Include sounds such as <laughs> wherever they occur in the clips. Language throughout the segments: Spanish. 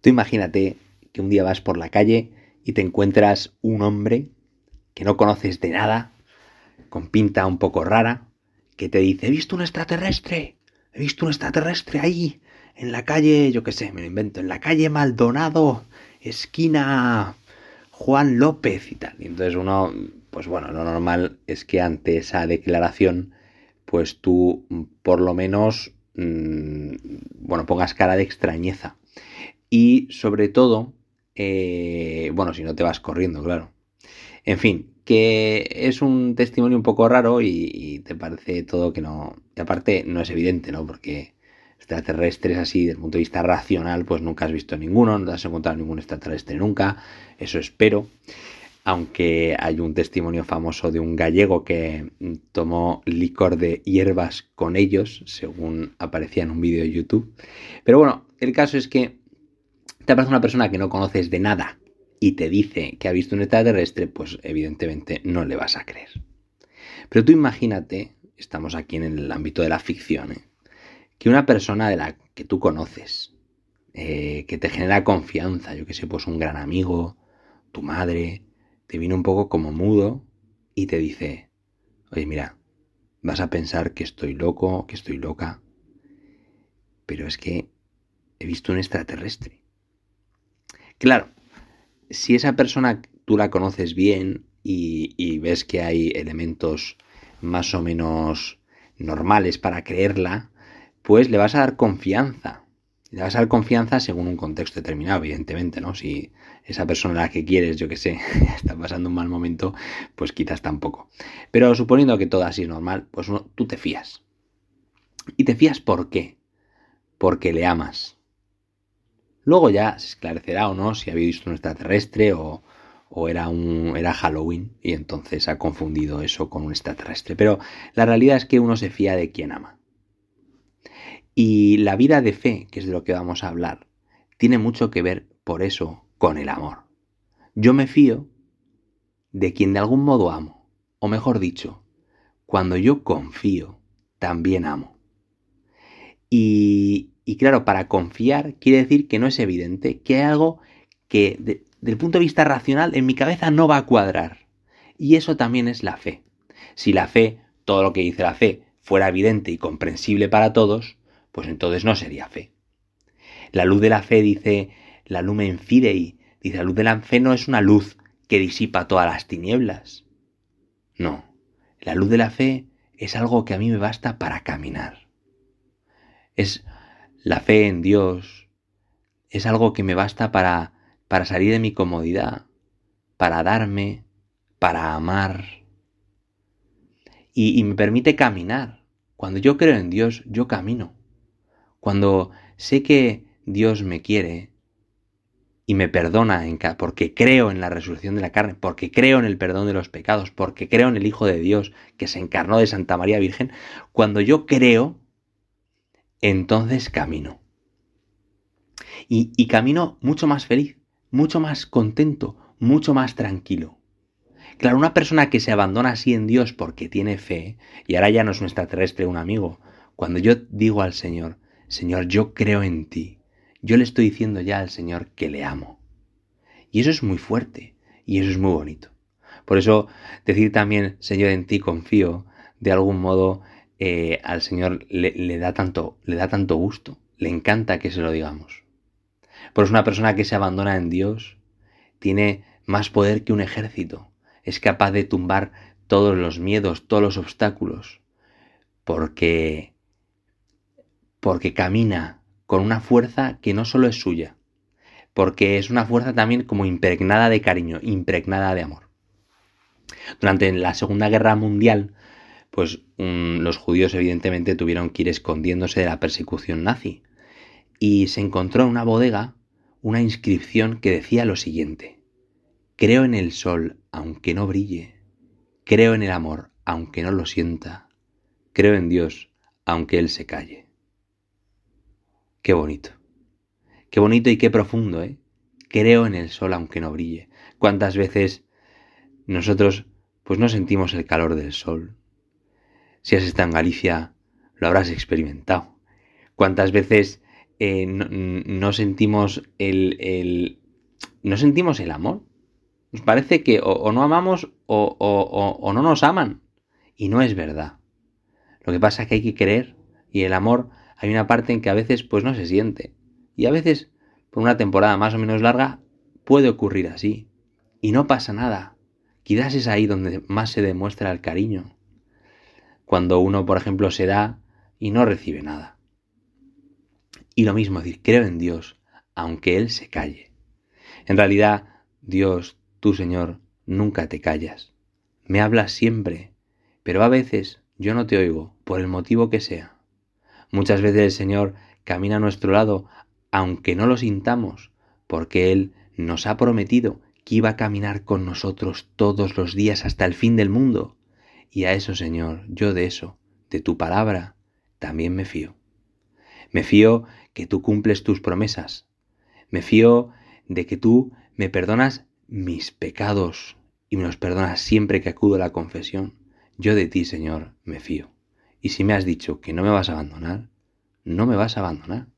Tú imagínate que un día vas por la calle y te encuentras un hombre que no conoces de nada, con pinta un poco rara, que te dice, he visto un extraterrestre, he visto un extraterrestre ahí, en la calle, yo qué sé, me lo invento, en la calle Maldonado, esquina Juan López y tal. Y entonces uno, pues bueno, lo normal es que ante esa declaración, pues tú por lo menos, mmm, bueno, pongas cara de extrañeza. Y sobre todo, eh, bueno, si no te vas corriendo, claro. En fin, que es un testimonio un poco raro y, y, te parece todo que no... Y aparte no es evidente, ¿no? Porque extraterrestres así, desde el punto de vista racional, pues nunca has visto ninguno, no has encontrado ningún extraterrestre nunca, eso espero. Aunque hay un testimonio famoso de un gallego que tomó licor de hierbas con ellos, según aparecía en un vídeo de YouTube. Pero bueno, el caso es que te aparece una persona que no conoces de nada y te dice que ha visto un extraterrestre, pues evidentemente no le vas a creer. Pero tú imagínate, estamos aquí en el ámbito de la ficción, ¿eh? que una persona de la que tú conoces, eh, que te genera confianza, yo que sé, pues un gran amigo, tu madre, te viene un poco como mudo y te dice, oye, mira, vas a pensar que estoy loco, que estoy loca, pero es que he visto un extraterrestre. Claro, si esa persona tú la conoces bien y, ves que hay elementos más o menos normales para creerla, pues le vas a dar confianza. Le vas a dar confianza según un contexto determinado, evidentemente, ¿no? Si esa persona a la que quieres, yo que sé, <laughs> está pasando un mal momento, pues quizás tampoco. Pero suponiendo que todo así es normal, pues uno, tú te fías. ¿Y te fías por qué? Porque le amas. Luego ya se esclarecerá o no si había visto un extraterrestre o, o era, un, era Halloween y entonces ha confundido eso con un extraterrestre. Pero la realidad es que uno se fía de quien ama. Y la vida de fe, que es de lo que vamos a hablar, tiene mucho que ver, por eso, con el amor. Yo me fío de quien de algún modo amo, o mejor dicho, cuando yo confío, también amo. Y, y claro, para confiar quiere decir que no es evidente, que hay algo que de, del punto de vista racional en mi cabeza no va a cuadrar. Y eso también es la fe. Si la fe, todo lo que dice la fe, fuera evidente y comprensible para todos, pues entonces no sería fe. La luz de la fe dice la lumen fidei, dice la luz de la fe no es una luz que disipa todas las tinieblas. No, la luz de la fe es algo que a mí me basta para caminar. Es la fe en Dios, es algo que me basta para, para salir de mi comodidad, para darme, para amar. Y, me permite caminar. Cuando yo creo en Dios, yo camino. Cuando sé que Dios me quiere y me perdona porque creo en la resurrección de la carne, porque creo en el perdón de los pecados, porque creo en el Hijo de Dios que se encarnó de Santa María Virgen, cuando yo creo, entonces camino. Y, camino mucho más feliz, mucho más contento, mucho más tranquilo. Claro, una persona que se abandona así en Dios porque tiene fe, y ahora ya no es un extraterrestre, un amigo, cuando yo digo al Señor, Señor, yo creo en ti. Yo le estoy diciendo ya al Señor que le amo. Y eso es muy fuerte y eso es muy bonito. Por eso decir también, Señor, en ti confío, de algún modo eh, al Señor le, da tanto, le da tanto gusto, le encanta que se lo digamos. Por eso una persona que se abandona en Dios tiene más poder que un ejército, es capaz de tumbar todos los miedos, todos los obstáculos, porque porque camina con una fuerza que no solo es suya, porque es una fuerza también como impregnada de cariño, impregnada de amor. Durante la Segunda Guerra Mundial, pues los judíos evidentemente tuvieron que ir escondiéndose de la persecución nazi. Y se encontró en una bodega una inscripción que decía lo siguiente. Creo en el sol aunque no brille. Creo en el amor aunque no lo sienta. Creo en Dios aunque Él se calle. Qué bonito. Qué bonito y qué profundo, ¿eh? Creo en el sol aunque no brille. ¿Cuántas veces nosotros pues no sentimos el calor del sol? Si has estado en Galicia, lo habrás experimentado. ¿Cuántas veces eh, no, sentimos el, no sentimos el amor. Nos parece que o, no amamos o, no nos aman. Y no es verdad. Lo que pasa es que hay que creer. Y el amor hay una parte en que a veces pues no se siente. Y a veces, por una temporada más o menos larga, puede ocurrir así. Y no pasa nada. Quizás es ahí donde más se demuestra el cariño. Cuando uno, por ejemplo, se da y no recibe nada. Y lo mismo decir, creo en Dios, aunque Él se calle. En realidad, Dios, tú Señor, nunca te callas. Me hablas siempre, pero a veces yo no te oigo, por el motivo que sea. Muchas veces el Señor camina a nuestro lado, aunque no lo sintamos, porque Él nos ha prometido que iba a caminar con nosotros todos los días hasta el fin del mundo. Y a eso, Señor, yo de eso, de tu palabra, también me fío. Me fío que tú cumples tus promesas. Me fío de que tú me perdonas mis pecados y me los perdonas siempre que acudo a la confesión. Yo de ti, Señor, me fío. Y si me has dicho que no me vas a abandonar, no me vas a abandonar.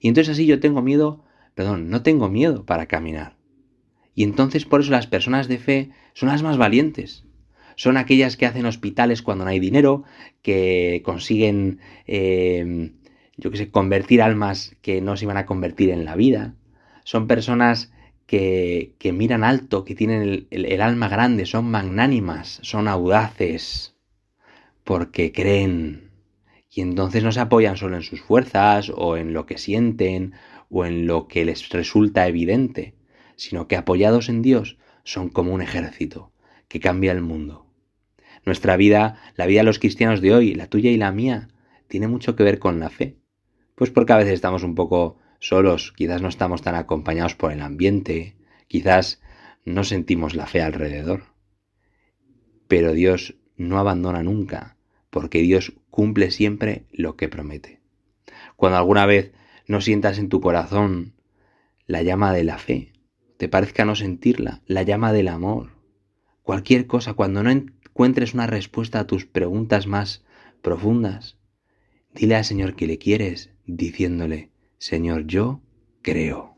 Y entonces así yo tengo miedo, perdón, no tengo miedo para caminar. Y entonces por eso las personas de fe son las más valientes. Son aquellas que hacen hospitales cuando no hay dinero, que consiguen eh, yo que sé, convertir almas que no se iban a convertir en la vida. Son personas que, que miran alto, que tienen el, alma grande, son magnánimas, son audaces, porque creen. Y entonces no se apoyan solo en sus fuerzas o en lo que sienten o en lo que les resulta evidente, sino que apoyados en Dios son como un ejército que cambia el mundo. Nuestra vida, la vida de los cristianos de hoy, la tuya y la mía, tiene mucho que ver con la fe. Pues porque a veces estamos un poco solos, quizás no estamos tan acompañados por el ambiente, quizás no sentimos la fe alrededor. Pero Dios no abandona nunca, porque Dios cumple siempre lo que promete. Cuando alguna vez no sientas en tu corazón la llama de la fe, te parezca no sentirla, la llama del amor, cualquier cosa, cuando no encuentres una respuesta a tus preguntas más profundas, dile al Señor que le quieres diciéndole, Señor, yo creo.